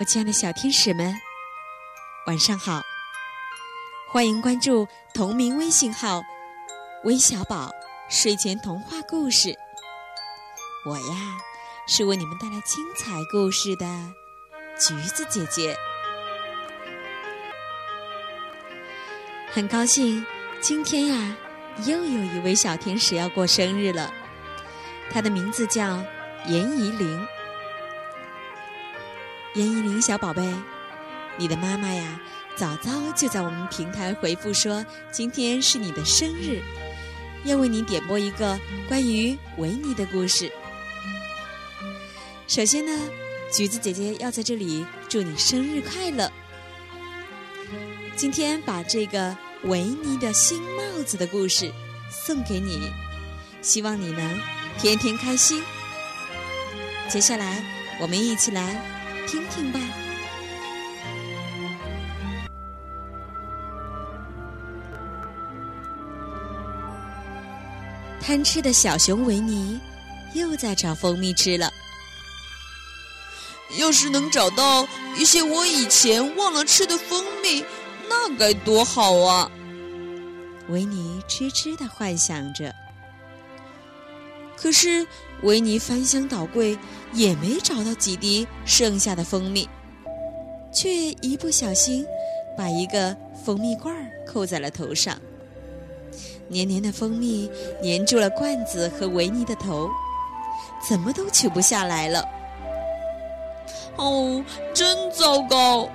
我亲爱的小天使们，晚上好！欢迎关注同名微信号“微小宝睡前童话故事”。我呀，是为你们带来精彩故事的橘子姐姐。很高兴今天呀，又有一位小天使要过生日了，他的名字叫严怡玲。严依林小宝贝，你的妈妈呀，早早就在我们平台回复说，今天是你的生日，要为你点播一个关于维尼的故事。首先呢，橘子姐姐要在这里祝你生日快乐。今天把这个维尼的新帽子的故事送给你，希望你能天天开心。接下来，我们一起来。听听吧。贪吃的小熊维尼又在找蜂蜜吃了。要是能找到一些我以前忘了吃的蜂蜜，那该多好啊！维尼痴痴的幻想着。可是维尼翻箱倒柜，也没找到几滴剩下的蜂蜜，却一不小心把一个蜂蜜罐扣在了头上。黏黏的蜂蜜粘住了罐子和维尼的头，怎么都取不下来了。哦，真糟糕！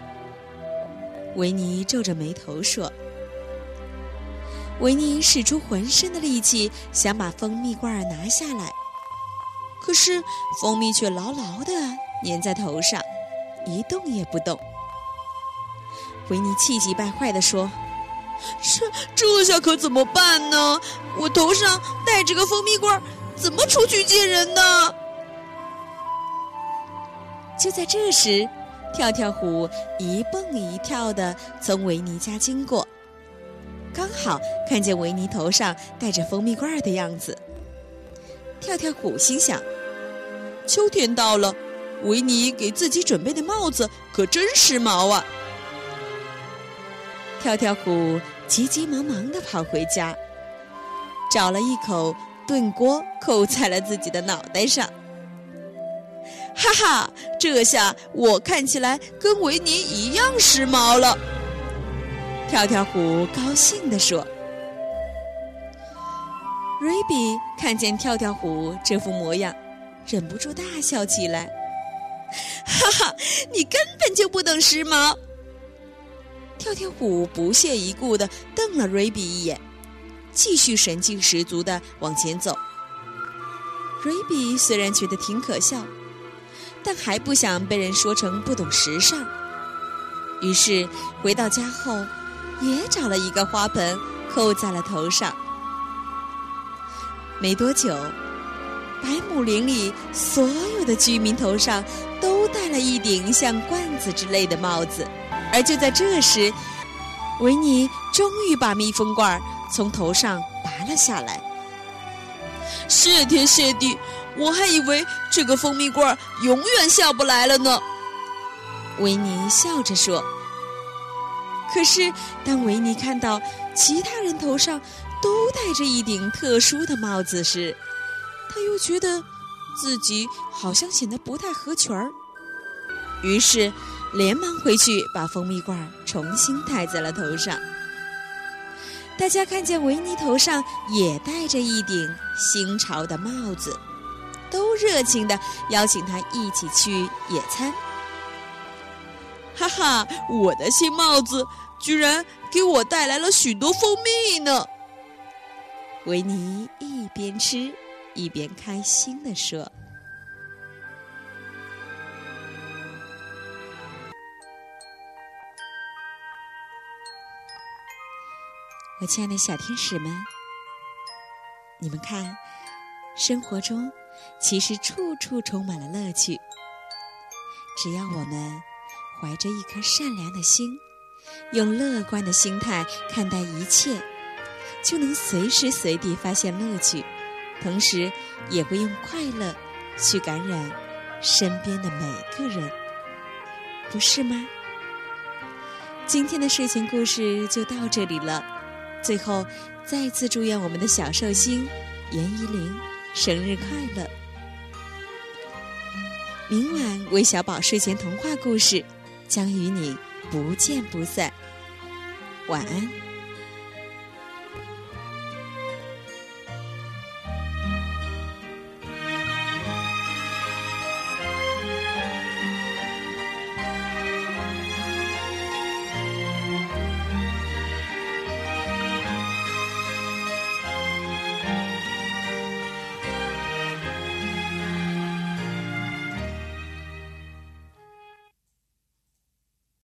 维尼皱着眉头说。维尼使出浑身的力气，想把蜂蜜罐拿下来，可是蜂蜜却牢牢地粘在头上，一动也不动。维尼气急败坏地说：“这这下可怎么办呢？我头上戴着个蜂蜜罐，怎么出去见人呢？”就在这时，跳跳虎一蹦一跳地从维尼家经过。刚好看见维尼头上戴着蜂蜜罐的样子，跳跳虎心想：秋天到了，维尼给自己准备的帽子可真时髦啊！跳跳虎急急忙忙地跑回家，找了一口炖锅扣在了自己的脑袋上。哈哈，这下我看起来跟维尼一样时髦了。跳跳虎高兴地说：“瑞比看见跳跳虎这副模样，忍不住大笑起来。哈哈，你根本就不懂时髦！”跳跳虎不屑一顾地瞪了瑞比一眼，继续神气十足地往前走。瑞比虽然觉得挺可笑，但还不想被人说成不懂时尚，于是回到家后。也找了一个花盆扣在了头上。没多久，百亩林里所有的居民头上都戴了一顶像罐子之类的帽子。而就在这时，维尼终于把密封罐从头上拔了下来。谢天谢地，我还以为这个蜂蜜罐永远下不来了呢。维尼笑着说。可是，当维尼看到其他人头上都戴着一顶特殊的帽子时，他又觉得自己好像显得不太合群儿。于是，连忙回去把蜂蜜罐重新戴在了头上。大家看见维尼头上也戴着一顶新潮的帽子，都热情地邀请他一起去野餐。哈哈，我的新帽子居然给我带来了许多蜂蜜呢！维尼一边吃一边开心地说：“我亲爱的小天使们，你们看，生活中其实处处充满了乐趣，只要我们……”怀着一颗善良的心，用乐观的心态看待一切，就能随时随地发现乐趣，同时也会用快乐去感染身边的每个人。不是吗？今天的睡前故事就到这里了。最后，再次祝愿我们的小寿星严怡玲生日快乐！明晚韦小宝睡前童话故事将与你不见不散。晚安。